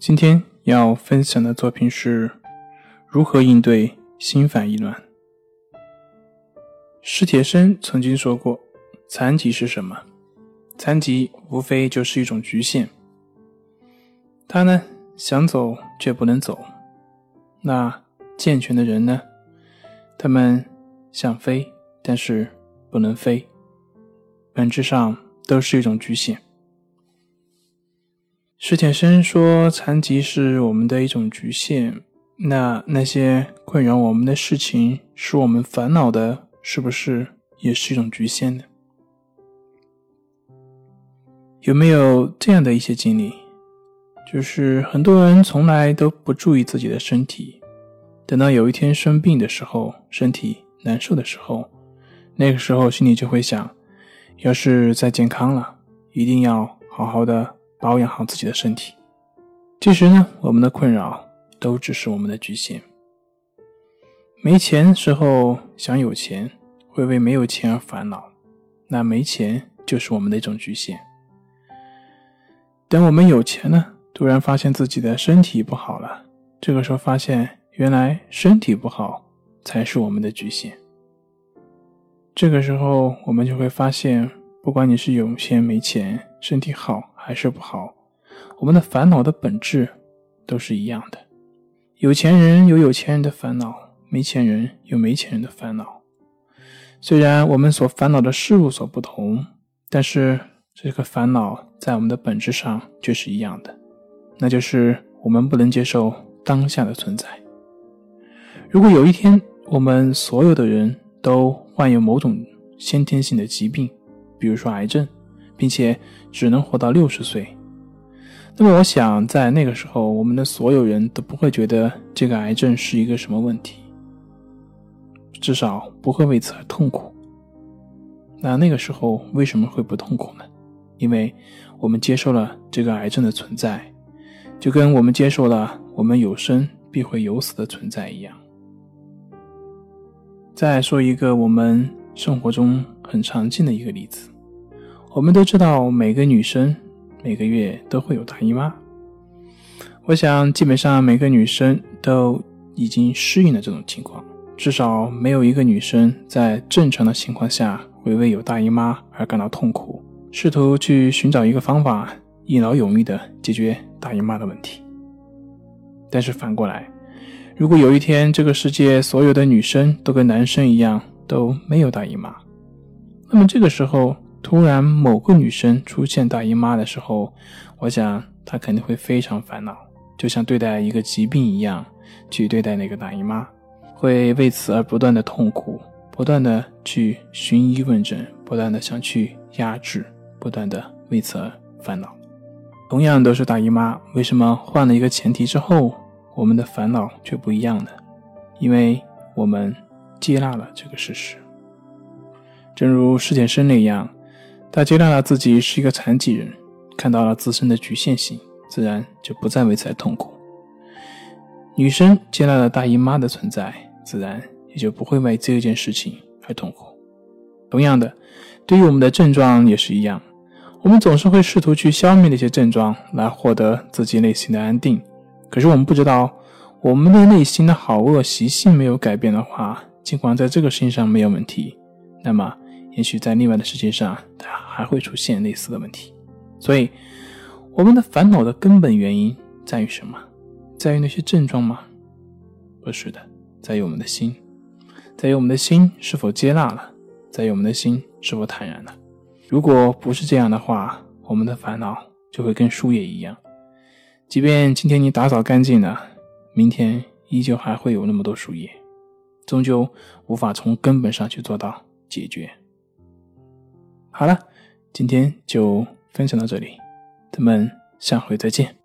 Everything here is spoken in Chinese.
今天要分享的作品是如何应对心烦意乱。史铁生曾经说过：“残疾是什么？残疾无非就是一种局限。他呢，想走却不能走。那健全的人呢？他们想飞，但是不能飞。本质上都是一种局限。”史铁生说：“残疾是我们的一种局限。那那些困扰我们的事情，使我们烦恼的，是不是也是一种局限呢？有没有这样的一些经历？就是很多人从来都不注意自己的身体，等到有一天生病的时候，身体难受的时候，那个时候心里就会想：要是再健康了，一定要好好的。”保养好自己的身体。其实呢，我们的困扰都只是我们的局限。没钱时候想有钱，会为没有钱而烦恼，那没钱就是我们的一种局限。等我们有钱了，突然发现自己的身体不好了，这个时候发现原来身体不好才是我们的局限。这个时候我们就会发现，不管你是有钱没钱，身体好。还是不好，我们的烦恼的本质都是一样的。有钱人有有钱人的烦恼，没钱人有没钱人的烦恼。虽然我们所烦恼的事物所不同，但是这个烦恼在我们的本质上却是一样的，那就是我们不能接受当下的存在。如果有一天我们所有的人都患有某种先天性的疾病，比如说癌症，并且只能活到六十岁，那么我想在那个时候，我们的所有人都不会觉得这个癌症是一个什么问题，至少不会为此而痛苦。那那个时候为什么会不痛苦呢？因为我们接受了这个癌症的存在，就跟我们接受了我们有生必会有死的存在一样。再说一个我们生活中很常见的一个例子。我们都知道，每个女生每个月都会有大姨妈。我想，基本上每个女生都已经适应了这种情况，至少没有一个女生在正常的情况下会为有大姨妈而感到痛苦，试图去寻找一个方法，一劳永逸的解决大姨妈的问题。但是反过来，如果有一天这个世界所有的女生都跟男生一样都没有大姨妈，那么这个时候。突然，某个女生出现大姨妈的时候，我想她肯定会非常烦恼，就像对待一个疾病一样去对待那个大姨妈，会为此而不断的痛苦，不断的去寻医问诊，不断的想去压制，不断的为此而烦恼。同样都是大姨妈，为什么换了一个前提之后，我们的烦恼却不一样呢？因为我们接纳了这个事实，正如史铁生那样。他接纳了自己是一个残疾人，看到了自身的局限性，自然就不再为此痛苦。女生接纳了大姨妈的存在，自然也就不会为这件事情而痛苦。同样的，对于我们的症状也是一样，我们总是会试图去消灭那些症状，来获得自己内心的安定。可是我们不知道，我们的内心的好恶习性没有改变的话，尽管在这个事情上没有问题，那么。也许在另外的世界上，它还会出现类似的问题。所以，我们的烦恼的根本原因在于什么？在于那些症状吗？不是的，在于我们的心，在于我们的心是否接纳了，在于我们的心是否坦然了。如果不是这样的话，我们的烦恼就会跟树叶一样，即便今天你打扫干净了，明天依旧还会有那么多树叶，终究无法从根本上去做到解决。好了，今天就分享到这里，咱们下回再见。